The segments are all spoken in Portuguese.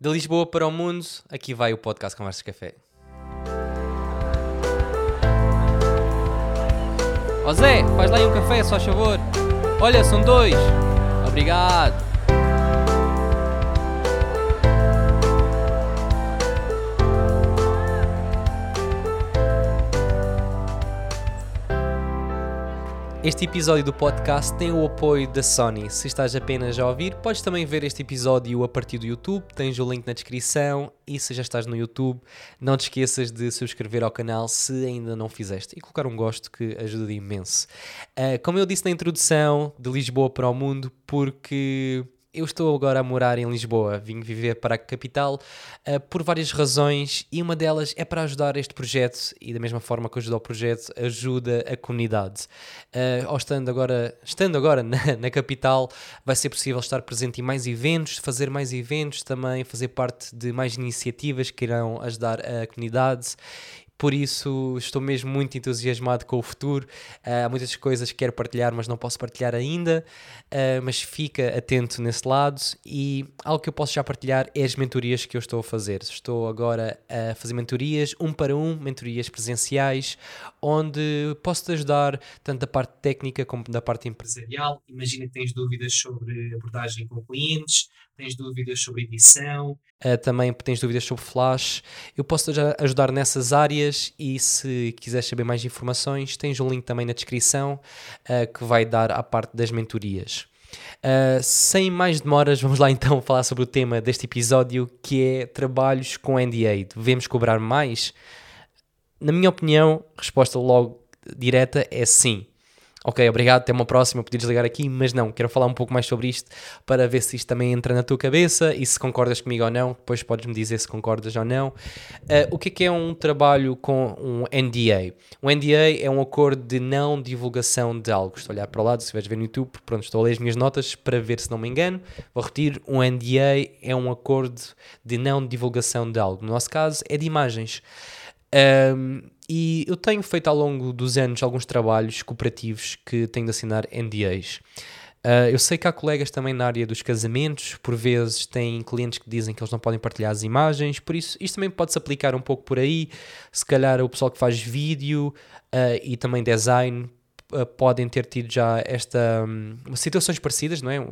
De Lisboa para o mundo, aqui vai o podcast Conversas Café. Ó Zé, faz lá aí um café, só favor. Olha, são dois. Obrigado. Este episódio do podcast tem o apoio da Sony. Se estás apenas a ouvir, podes também ver este episódio a partir do YouTube, tens o link na descrição. E se já estás no YouTube, não te esqueças de subscrever ao canal se ainda não fizeste e colocar um gosto que ajuda imenso. Uh, como eu disse na introdução, de Lisboa para o mundo, porque eu estou agora a morar em Lisboa, vim viver para a capital uh, por várias razões e uma delas é para ajudar este projeto e da mesma forma que ajuda o projeto, ajuda a comunidade. Uh, estando agora, estando agora na, na, capital, vai ser possível estar presente em mais eventos, fazer mais eventos também, fazer parte de mais iniciativas que irão ajudar a comunidade por isso estou mesmo muito entusiasmado com o futuro. Uh, há muitas coisas que quero partilhar, mas não posso partilhar ainda. Uh, mas fica atento nesse lado. E algo que eu posso já partilhar é as mentorias que eu estou a fazer. Estou agora a fazer mentorias um para um, mentorias presenciais, onde posso te ajudar tanto da parte técnica como da parte empresarial. Imagina que tens dúvidas sobre abordagem com clientes, tens dúvidas sobre edição, uh, também tens dúvidas sobre flash, eu posso ajudar nessas áreas e se quiseres saber mais informações, tens um link também na descrição uh, que vai dar à parte das mentorias. Uh, sem mais demoras, vamos lá então falar sobre o tema deste episódio que é trabalhos com NDA. Devemos cobrar mais? Na minha opinião, resposta logo direta é sim ok, obrigado, até uma próxima, podia desligar aqui, mas não, quero falar um pouco mais sobre isto para ver se isto também entra na tua cabeça e se concordas comigo ou não, depois podes-me dizer se concordas ou não. Uh, o que é que é um trabalho com um NDA? Um NDA é um acordo de não divulgação de algo. Estou a olhar para o lado, se estiveres ver no YouTube, pronto, estou a ler as minhas notas para ver se não me engano. Vou repetir, um NDA é um acordo de não divulgação de algo. No nosso caso, é de imagens. Um, e eu tenho feito ao longo dos anos alguns trabalhos cooperativos que tenho de assinar NDAs. Uh, ah, eu sei que há colegas também na área dos casamentos, por vezes têm clientes que dizem que eles não podem partilhar as imagens, por isso isto também pode-se aplicar um pouco por aí. Se calhar o pessoal que faz vídeo uh, e também design uh, podem ter tido já esta um, situações parecidas, não é?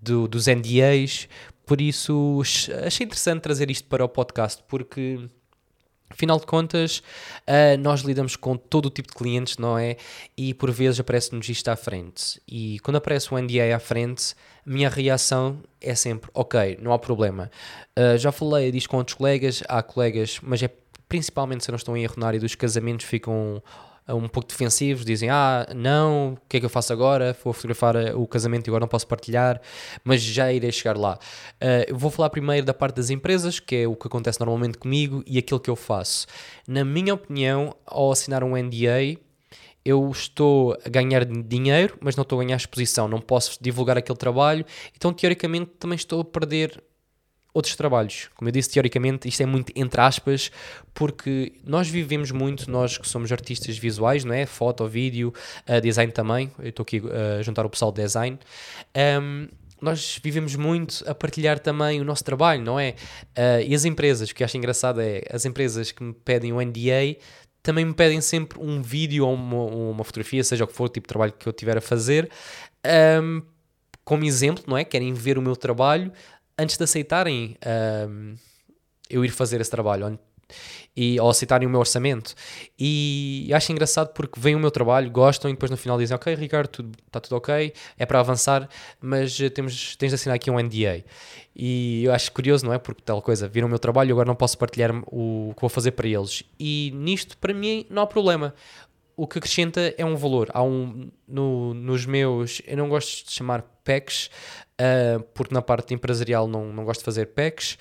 Do, dos NDAs, por isso achei interessante trazer isto para o podcast, porque Afinal de contas, uh, nós lidamos com todo o tipo de clientes, não é? E por vezes aparece-nos isto à frente. E quando aparece o NDA à frente, a minha reação é sempre: ok, não há problema. Uh, já falei disto com outros colegas, há colegas, mas é principalmente se não estão em erro na área dos casamentos, ficam um pouco defensivos, dizem: Ah, não, o que é que eu faço agora? Vou fotografar eh, o casamento e agora não posso partilhar, mas já irei chegar lá. Uh, vou falar primeiro da parte das empresas, que é o que acontece normalmente comigo e aquilo que eu faço. Na minha opinião, ao assinar um NDA, eu estou a ganhar dinheiro, mas não estou a ganhar exposição, não posso divulgar aquele trabalho, então teoricamente também estou a perder outros trabalhos. Como eu disse, teoricamente, isto é muito entre aspas, porque nós vivemos muito, nós que somos artistas visuais, não é? Foto, vídeo, uh, design também. Eu estou aqui uh, a juntar o pessoal de design. Um, nós vivemos muito a partilhar também o nosso trabalho, não é? Uh, e as empresas, o que acho engraçado é as empresas que me pedem o NDA também me pedem sempre um vídeo ou uma, uma fotografia, seja o que for o tipo de trabalho que eu tiver a fazer, um, como exemplo, não é? Querem ver o meu trabalho, antes de aceitarem um, eu ir fazer esse trabalho e, ou aceitarem o meu orçamento. E acho engraçado porque vem o meu trabalho, gostam e depois no final dizem: Ok, Ricardo, está tudo ok, é para avançar, mas eh, temos, tens de assinar aqui um NDA. E eu acho curioso, não é? Porque tal coisa, viram o meu trabalho, agora não posso partilhar o que vou fazer para eles. E nisto, para mim, não há problema o que acrescenta é um valor. Há um no, nos meus, eu não gosto de chamar packs, uh, porque na parte empresarial não, não gosto de fazer packs,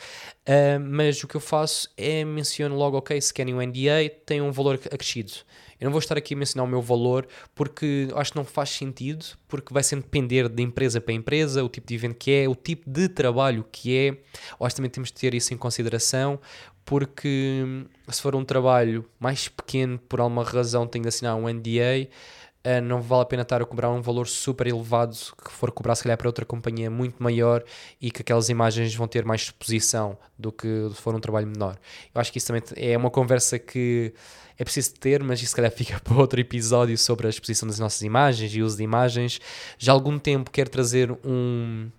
uh, mas o que eu faço é menciono logo, ok, se querem um NDA, tem um valor acrescido. Eu não vou estar aqui a mencionar o meu valor porque acho que não faz sentido, porque vai sempre depender de empresa para empresa, o tipo de evento que é, o tipo de trabalho que é. Que também temos de ter isso em consideração, porque se for um trabalho mais pequeno, por alguma razão tenho de assinar um NDA, uh, não vale a pena estar a cobrar um valor super elevado que for cobrar se calhar para outra companhia muito maior e que aquelas imagens vão ter mais exposição do que se for um trabalho menor. Eu acho que isso também é uma conversa que é preciso ter, mas isso se calhar fica para outro episódio sobre a exposição das nossas imagens e uso de imagens. Já há algum tempo quero trazer um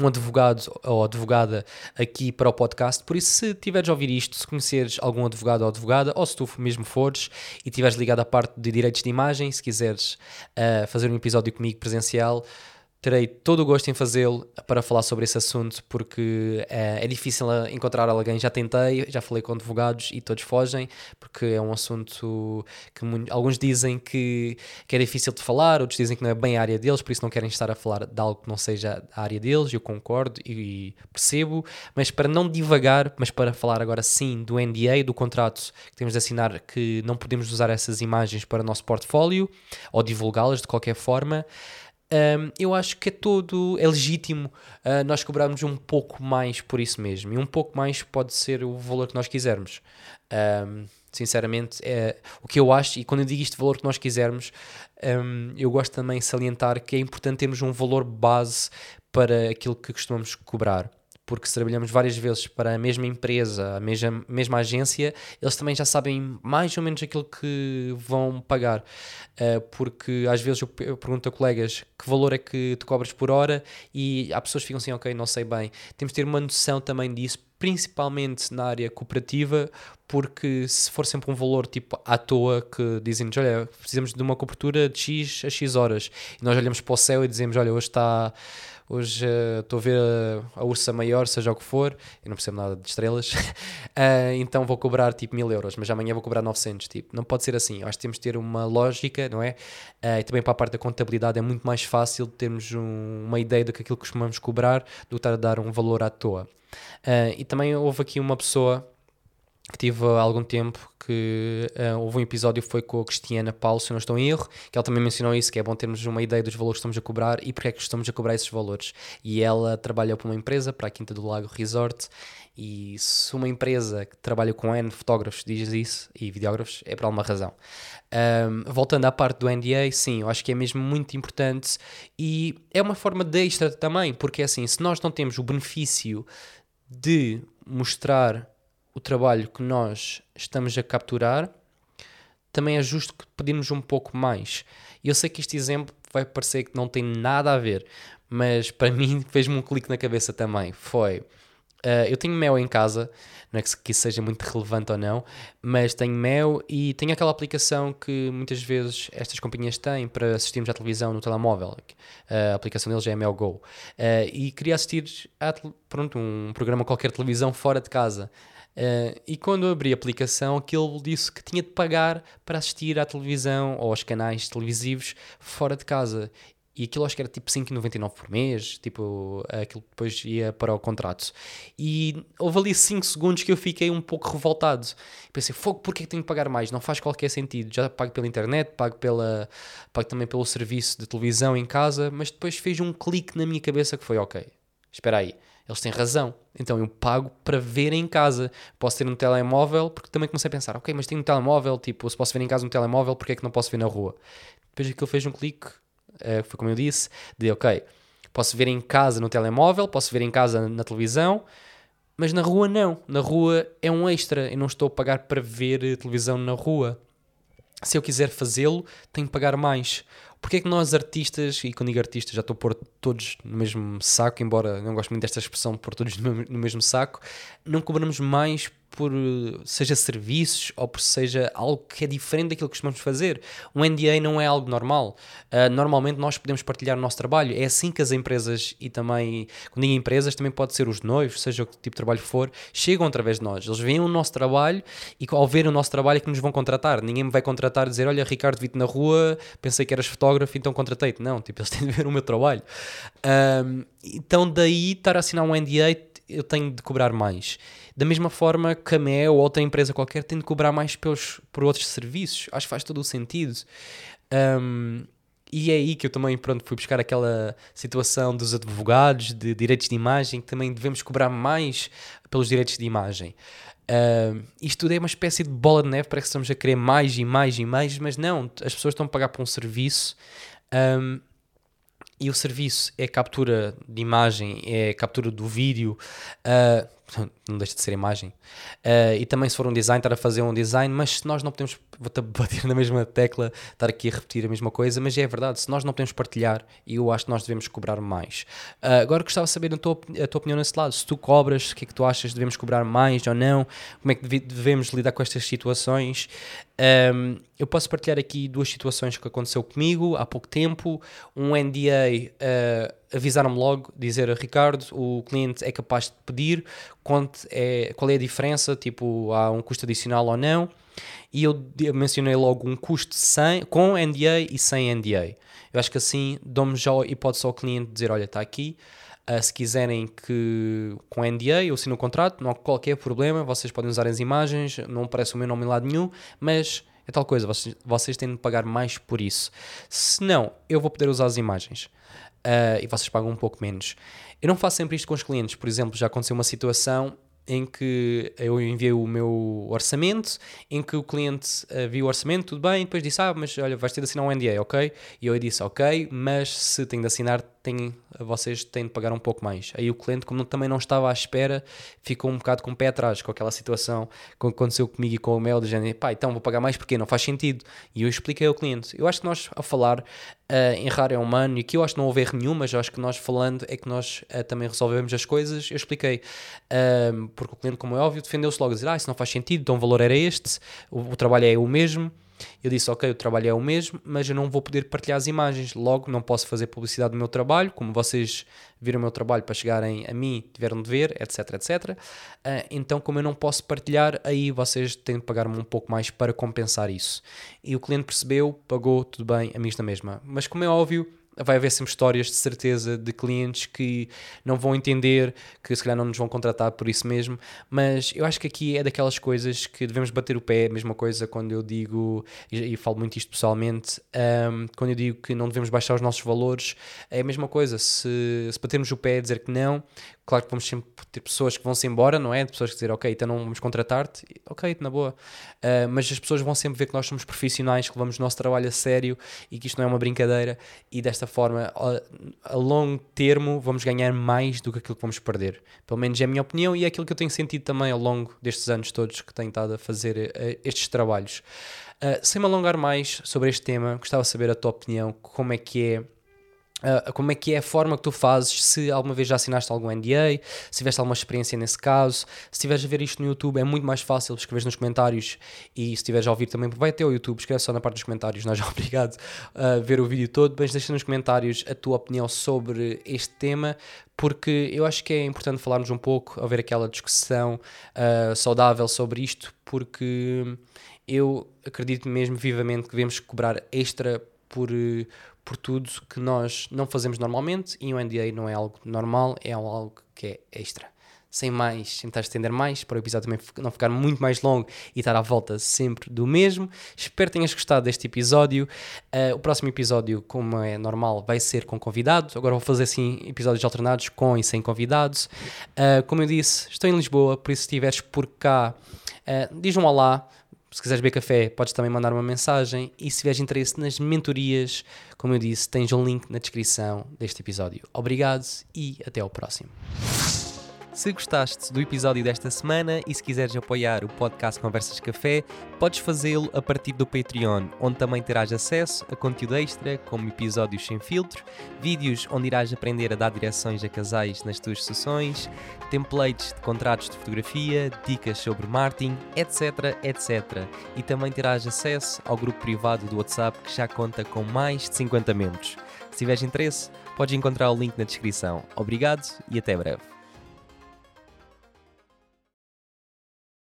um advogado ou advogada aqui para o podcast. Por isso, se tiveres a ouvir isto, se conheceres algum advogado ou advogada, ou se tu mesmo fores e estiveres ligado à parte de direitos de imagem, se quiseres uh, fazer um episódio comigo presencial, terei todo o gosto em fazê-lo para falar sobre esse assunto, porque é, é, difícil encontrar alguém. Já tentei, já falei com advogados e todos fogem, porque é um assunto que alguns dizem que, que é difícil de falar, outros dizem que não é bem a área deles, por isso não querem estar a falar de algo que não seja a área deles. Eu concordo e, percebo, mas para não divagar, mas para falar agora sim do NDA, do contrato que temos de assinar, que não podemos usar essas imagens para o nosso portfólio ou divulgá-las de qualquer forma. Um, eu acho que é todo é legítimo uh, nós cobrarmos um pouco mais por isso mesmo. E um pouco mais pode ser o valor que nós quisermos. Um, sinceramente, é o que eu acho, e quando eu digo isto valor que nós quisermos, um, eu gosto também de salientar que é importante termos um valor base para aquilo que costumamos cobrar porque se trabalhamos várias vezes para a mesma empresa, a mesma, mesma agência, eles também já sabem mais ou menos aquilo que vão pagar. Uh, porque às vezes eu, eu, pergunto a colegas que valor é que tu cobras por hora e há pessoas que ficam assim, ok, não sei bem. Temos de ter uma noção também disso, principalmente na área cooperativa, porque se for sempre um valor tipo à toa que dizem-nos, olha, precisamos de uma cobertura de X a X horas, e nós olhamos para o céu e dizemos, olha, hoje está Hoje uh, estou a ver a, a, ursa maior, seja o que for, eu não percebo nada de estrelas, uh, então vou cobrar tipo mil euros, mas amanhã vou cobrar 900. Tipo, não pode ser assim. Acho que temos de ter uma lógica, não é? Uh, e também para a parte da contabilidade é muito mais fácil termos um, uma ideia do que aquilo que costumamos cobrar do que estar a dar um valor à toa. e também houve aqui uma pessoa que tive há algum tempo que uh, houve um episódio foi com a Cristiana Paulo, se não estou em erro, que ela também mencionou isso, que é bom termos uma ideia dos valores que estamos a cobrar e porque é que estamos a cobrar esses valores. E ela trabalha para uma empresa, para a Quinta do Lago Resort, e se uma empresa que trabalha com N fotógrafos diz isso, e videógrafos, é por alguma razão. Um, voltando à parte do NDA, sim, eu acho que é mesmo muito importante e é uma forma de extra também, porque é assim, se nós não temos o benefício de mostrar o trabalho que nós estamos a capturar, também é justo que pedimos um pouco mais. Eu sei que este exemplo vai parecer que não tem nada a ver, mas para mim fez-me um clique na cabeça também. Foi. Uh, eu tenho mel em casa, não é que isso seja muito relevante ou não, mas tenho mel e tenho aquela aplicação que muitas vezes estas companhias têm para assistirmos à televisão no telemóvel. Uh, a aplicação deles é a Mel Go. Uh, e queria assistir a pronto, um programa qualquer televisão fora de casa. Uh, e quando abri a aplicação, aquilo disse que tinha de pagar para assistir à televisão ou aos canais televisivos fora de casa. E aquilo acho que era tipo 5,99 por mês, tipo, aquilo depois ia para o contrato. E houve ali 5 segundos que eu fiquei um pouco revoltado. Pensei, fogo, porquê que tenho que pagar mais? Não faz qualquer sentido. Já pago pela internet, pago, pela, pago também pelo serviço de televisão em casa, mas depois fez um clique na minha cabeça que foi, ok, espera aí eles têm razão. Então eu pago para ver em casa. Posso ter um telemóvel, porque também comecei a pensar, ok, mas tenho um telemóvel, tipo, se posso ver em casa um telemóvel, porque é que não posso ver na rua? Depois aquilo fez um clique, uh, foi como eu disse, de ok, posso ver em casa no telemóvel, posso ver em casa na televisão, mas na rua não. Na rua é um extra. Eu não estou a pagar para ver televisão na rua. Se eu quiser fazê-lo, tenho que pagar mais. Porque é que nós artistas, e quando digo artistas já estou a pôr todos no mesmo saco, embora não gosto muito desta expressão pôr todos no mesmo saco, não cobramos mais por seja serviços ou por seja algo que é diferente daquilo que costumamos fazer. Um NDA não é algo normal. Uh, normalmente nós podemos partilhar o nosso trabalho. É assim que as empresas e também, quando digo empresas, também pode ser os noivos, seja o que tipo de trabalho for, chegam através de nós. Eles veem o nosso trabalho e ao ver o nosso trabalho é que nos vão contratar. Ninguém me vai contratar e dizer, olha Ricardo, vi-te na rua, pensei que eras fotógrafo, então contratei-te. Não, tipo, eles têm de ver o meu trabalho. Um, então daí estar a assinar um NDA eu tenho de cobrar mais. Da mesma forma que a ou outra empresa qualquer tem de cobrar mais pelos, por outros serviços. Acho que faz todo o sentido. Um, e é aí que eu também pronto, fui buscar aquela situação dos advogados de direitos de imagem, que também devemos cobrar mais pelos direitos de imagem. Uh, isto tudo é uma espécie de bola de neve, parece que estamos a querer mais e mais e mais, mas não, as pessoas estão a pagar por um serviço um, e o serviço é captura de imagem, é captura do vídeo, uh, não deixa de ser imagem. Uh, e também, se for um design, estar a fazer um design, mas se nós não podemos bater na mesma tecla, estar aqui a repetir a mesma coisa, mas é verdade, se nós não podemos partilhar, eu acho que nós devemos cobrar mais. Uh, agora gostava de saber a tua, a tua opinião nesse lado. Se tu cobras, o que é que tu achas? Devemos cobrar mais ou não? Como é que devemos lidar com estas situações? Um, eu posso partilhar aqui duas situações que aconteceu comigo há pouco tempo. Um NDA uh, avisaram-me logo, dizer Ricardo, o cliente é capaz de pedir quanto é, qual é a diferença, tipo, há um custo adicional ou não. E eu mencionei logo um custo sem, com NDA e sem NDA. Eu acho que assim dou-me já a hipótese ao cliente dizer: olha, está aqui. Uh, se quiserem que com NDA eu assino o contrato, não há qualquer problema, vocês podem usar as imagens, não aparece o meu nome em lado nenhum, mas é tal coisa, vocês, vocês têm de pagar mais por isso. Se não, eu vou poder usar as imagens uh, e vocês pagam um pouco menos. Eu não faço sempre isto com os clientes, por exemplo, já aconteceu uma situação em que eu enviei o meu orçamento, em que o cliente uh, viu o orçamento, tudo bem, depois disse, ah, mas olha, vais ter de assinar um NDA, ok? E eu disse, ok, mas se tenho de assinar, tem, vocês têm de pagar um pouco mais. Aí o cliente, como também não estava à espera, ficou um bocado com o pé atrás com aquela situação que aconteceu comigo e com o Mel, de género, pá, então vou pagar mais porque não faz sentido. E eu expliquei ao cliente. Eu acho que nós, a falar, uh, errar é humano, e aqui eu acho que não houve erro nenhum, mas acho que nós falando é que nós uh, também resolvemos as coisas. Eu expliquei, uh, porque o cliente, como é óbvio, defendeu-se logo a dizer, ah, isso não faz sentido, então o valor era este, o, o trabalho é o mesmo. Eu disse, ok, o trabalho é o mesmo, mas eu não vou poder partilhar as imagens, logo não posso fazer publicidade do meu trabalho, como vocês viram o meu trabalho para chegarem a mim, tiveram de ver, etc, etc. Uh, então, como eu não posso partilhar, aí vocês têm de pagar-me um pouco mais para compensar isso. E o cliente percebeu, pagou, tudo bem, a mim está mesma. Mas como é óbvio, vai haver sempre histórias de certeza de clientes que não vão entender, que se calhar não nos vão contratar por isso mesmo, mas eu acho que aqui é daquelas coisas que devemos bater o pé, a mesma coisa quando eu digo, e, falo muito isto pessoalmente, um, quando eu digo que não devemos baixar os nossos valores, é a mesma coisa, se, se batermos o pé dizer que não, Claro que vamos sempre ter pessoas que vão-se embora, não é? Pessoas que dizer, ok, então não vamos contratar-te, ok, na boa. Uh, mas as pessoas vão sempre ver que nós somos profissionais, que levamos o nosso trabalho a sério e que isto não é uma brincadeira e desta forma, a, a longo termo, vamos ganhar mais do que aquilo que vamos perder. Pelo menos é a minha opinião e é aquilo que eu tenho sentido também ao longo destes anos todos que tenho estado a fazer uh, estes trabalhos. Uh, sem me alongar mais sobre este tema, gostava de saber a tua opinião, como é que é Uh, como é que é a forma que tu fazes, se alguma vez já assinaste algum NDA, se tiveste alguma experiência nesse caso, se estiveres a ver isto no YouTube é muito mais fácil escrever nos comentários e se estiveres a ouvir também vai até o YouTube, escreve só na parte dos comentários, é já obrigado a ver o vídeo todo, mas deixa nos comentários a tua opinião sobre este tema, porque eu acho que é importante falarmos um pouco, haver aquela discussão uh, saudável sobre isto, porque eu acredito mesmo vivamente que devemos cobrar extra por, por tudo que nós não fazemos normalmente e o NDA não é algo normal, é algo que é extra. Sem mais, tentar estender mais, para o episódio também não ficar muito mais longo e estar à volta sempre do mesmo. Espero que tenhas gostado deste episódio. Uh, o próximo episódio, como é normal, vai ser com convidados. Agora vou fazer assim episódios alternados com e sem convidados. Uh, como eu disse, estou em Lisboa, por isso se estiveres por cá, uh, diz um olá, se quiseres beber café, podes também mandar uma mensagem. E se tiveres interesse nas mentorias, como eu disse, tens um link na descrição deste episódio. Obrigado e até ao próximo. Se gostaste do episódio desta semana e se quiseres apoiar o podcast Conversas Café, podes fazê-lo a partir do Patreon, onde também terás acesso a conteúdo extra, como episódios sem filtro, vídeos onde irás aprender a dar direções a casais nas tuas sessões, templates de contratos de fotografia, dicas sobre marketing, etc, etc. E também terás acesso ao grupo privado do WhatsApp que já conta com mais de 50 membros. Se tiveres interesse, podes encontrar o link na descrição. Obrigado e até breve.